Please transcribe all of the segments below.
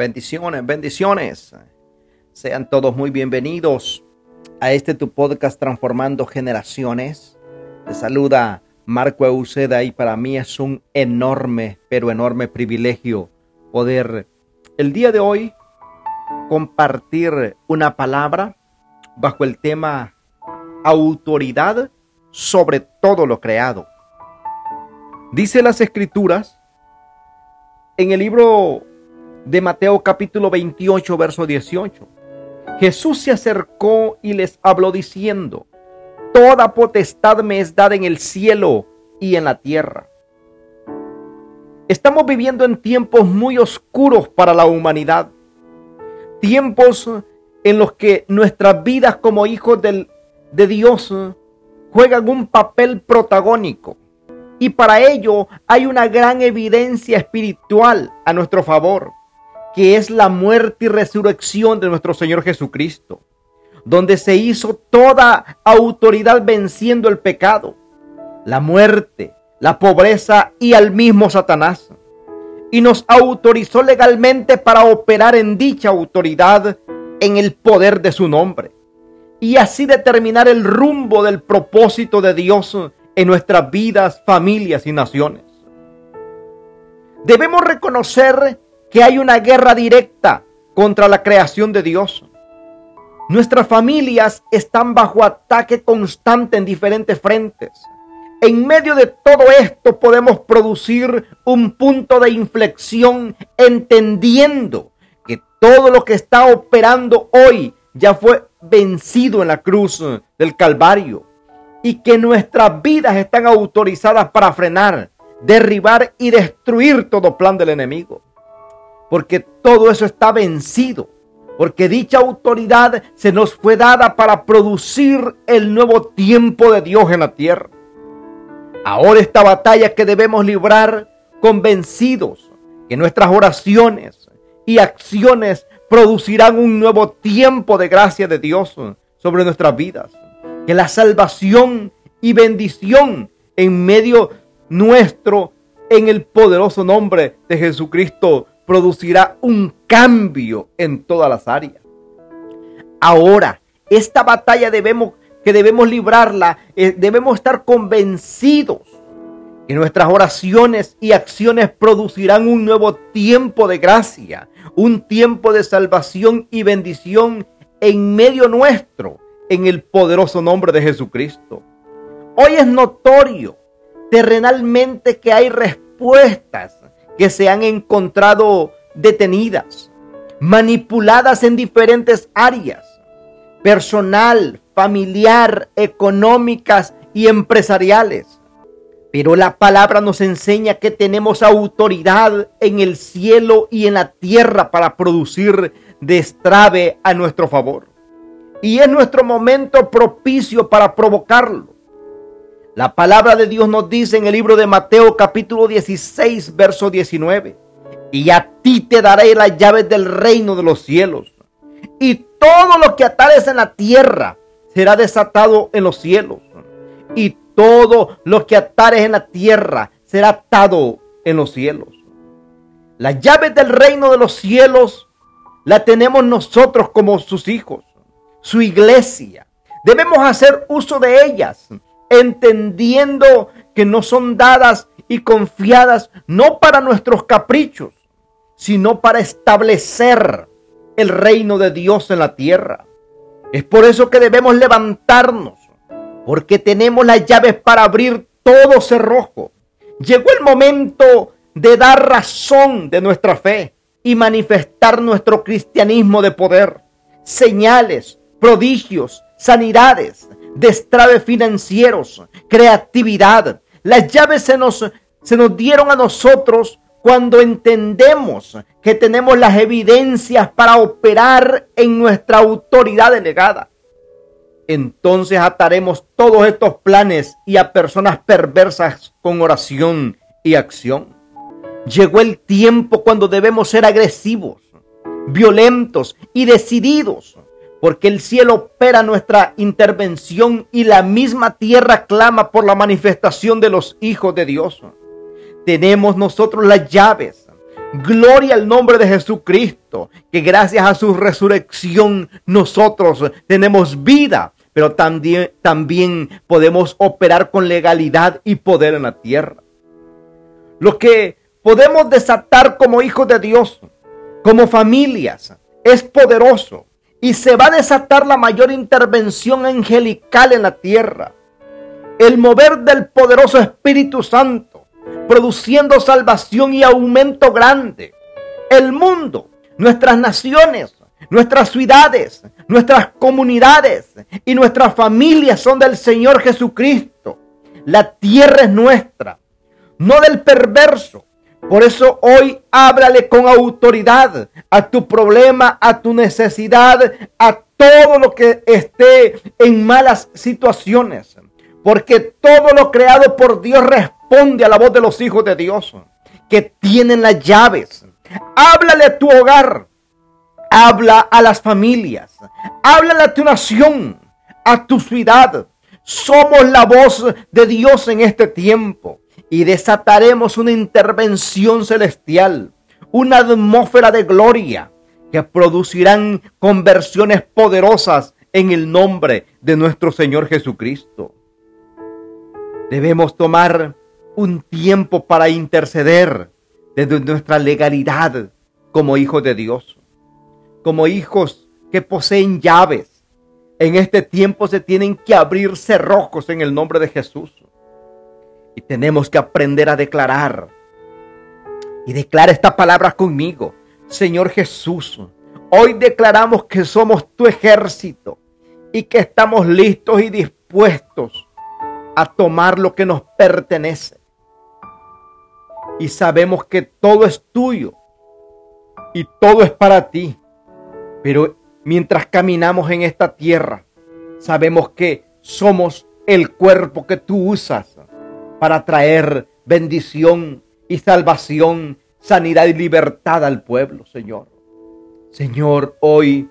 Bendiciones, bendiciones. Sean todos muy bienvenidos a este tu podcast Transformando Generaciones. Te saluda Marco Euseda y para mí es un enorme, pero enorme privilegio poder el día de hoy compartir una palabra bajo el tema autoridad sobre todo lo creado. Dice las escrituras en el libro de Mateo capítulo 28, verso 18. Jesús se acercó y les habló diciendo, Toda potestad me es dada en el cielo y en la tierra. Estamos viviendo en tiempos muy oscuros para la humanidad. Tiempos en los que nuestras vidas como hijos del, de Dios juegan un papel protagónico. Y para ello hay una gran evidencia espiritual a nuestro favor, que es la muerte y resurrección de nuestro Señor Jesucristo, donde se hizo toda autoridad venciendo el pecado, la muerte, la pobreza y al mismo Satanás. Y nos autorizó legalmente para operar en dicha autoridad en el poder de su nombre. Y así determinar el rumbo del propósito de Dios en nuestras vidas, familias y naciones. Debemos reconocer que hay una guerra directa contra la creación de Dios. Nuestras familias están bajo ataque constante en diferentes frentes. En medio de todo esto podemos producir un punto de inflexión entendiendo que todo lo que está operando hoy ya fue vencido en la cruz del Calvario y que nuestras vidas están autorizadas para frenar, derribar y destruir todo plan del enemigo. Porque todo eso está vencido. Porque dicha autoridad se nos fue dada para producir el nuevo tiempo de Dios en la tierra. Ahora esta batalla que debemos librar convencidos que nuestras oraciones y acciones producirán un nuevo tiempo de gracia de Dios sobre nuestras vidas que la salvación y bendición en medio nuestro, en el poderoso nombre de Jesucristo, producirá un cambio en todas las áreas. Ahora, esta batalla debemos, que debemos librarla, eh, debemos estar convencidos que nuestras oraciones y acciones producirán un nuevo tiempo de gracia, un tiempo de salvación y bendición en medio nuestro en el poderoso nombre de Jesucristo. Hoy es notorio terrenalmente que hay respuestas que se han encontrado detenidas, manipuladas en diferentes áreas, personal, familiar, económicas y empresariales. Pero la palabra nos enseña que tenemos autoridad en el cielo y en la tierra para producir destrave a nuestro favor y es nuestro momento propicio para provocarlo. La palabra de Dios nos dice en el libro de Mateo capítulo 16, verso 19, y a ti te daré las llaves del reino de los cielos, y todo lo que atares en la tierra será desatado en los cielos, y todo lo que atares en la tierra será atado en los cielos. Las llaves del reino de los cielos la tenemos nosotros como sus hijos su iglesia. Debemos hacer uso de ellas, entendiendo que no son dadas y confiadas no para nuestros caprichos, sino para establecer el reino de Dios en la tierra. Es por eso que debemos levantarnos, porque tenemos las llaves para abrir todo cerrojo. Llegó el momento de dar razón de nuestra fe y manifestar nuestro cristianismo de poder. Señales, prodigios, sanidades, destraves financieros, creatividad. Las llaves se nos, se nos dieron a nosotros cuando entendemos que tenemos las evidencias para operar en nuestra autoridad delegada. Entonces ataremos todos estos planes y a personas perversas con oración y acción. Llegó el tiempo cuando debemos ser agresivos, violentos y decididos porque el cielo opera nuestra intervención y la misma tierra clama por la manifestación de los hijos de Dios. Tenemos nosotros las llaves Gloria al nombre de Jesucristo, que gracias a su resurrección nosotros tenemos vida, pero también, también podemos operar con legalidad y poder en la tierra. Lo que podemos desatar como hijos de Dios, como familias, es poderoso y se va a desatar la mayor intervención angelical en la tierra. El mover del poderoso Espíritu Santo, produciendo salvación y aumento grande. El mundo, nuestras naciones, nuestras ciudades, nuestras comunidades y nuestras familias son del Señor Jesucristo. La tierra es nuestra, no del perverso, por eso hoy háblale con autoridad a tu problema, a tu necesidad, a todo lo que esté en malas situaciones. Porque todo lo creado por Dios responde a la voz de los hijos de Dios, que tienen las llaves. Háblale a tu hogar, habla a las familias, háblale a tu nación, a tu ciudad. Somos la voz de Dios en este tiempo y desataremos una intervención celestial, una atmósfera de gloria que producirán conversiones poderosas en el nombre de nuestro Señor Jesucristo. Debemos tomar un tiempo para interceder desde nuestra legalidad como hijos de Dios, como hijos que poseen llaves. En este tiempo se tienen que abrir cerrojos en el nombre de Jesús. Tenemos que aprender a declarar. Y declara esta palabra conmigo. Señor Jesús, hoy declaramos que somos tu ejército y que estamos listos y dispuestos a tomar lo que nos pertenece. Y sabemos que todo es tuyo y todo es para ti. Pero mientras caminamos en esta tierra, sabemos que somos el cuerpo que tú usas para traer bendición y salvación, sanidad y libertad al pueblo, Señor. Señor, hoy,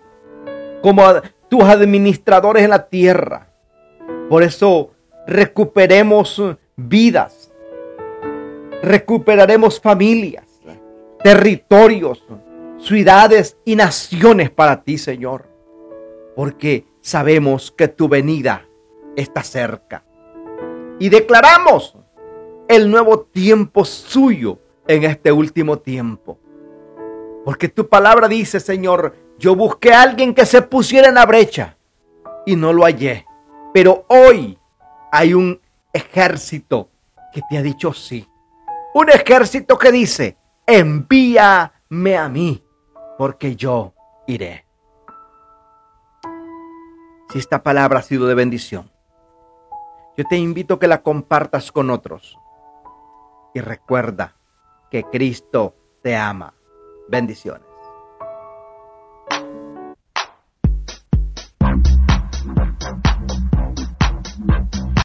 como tus administradores en la tierra, por eso recuperemos vidas, recuperaremos familias, territorios, ciudades y naciones para ti, Señor, porque sabemos que tu venida está cerca y declaramos el nuevo tiempo suyo en este último tiempo. Porque tu palabra dice, Señor, yo busqué a alguien que se pusiera en la brecha y no lo hallé. Pero hoy hay un ejército que te ha dicho sí. Un ejército que dice, envíame a mí, porque yo iré. Si esta palabra ha sido de bendición, yo te invito a que la compartas con otros. Y recuerda que Cristo te ama. Bendiciones.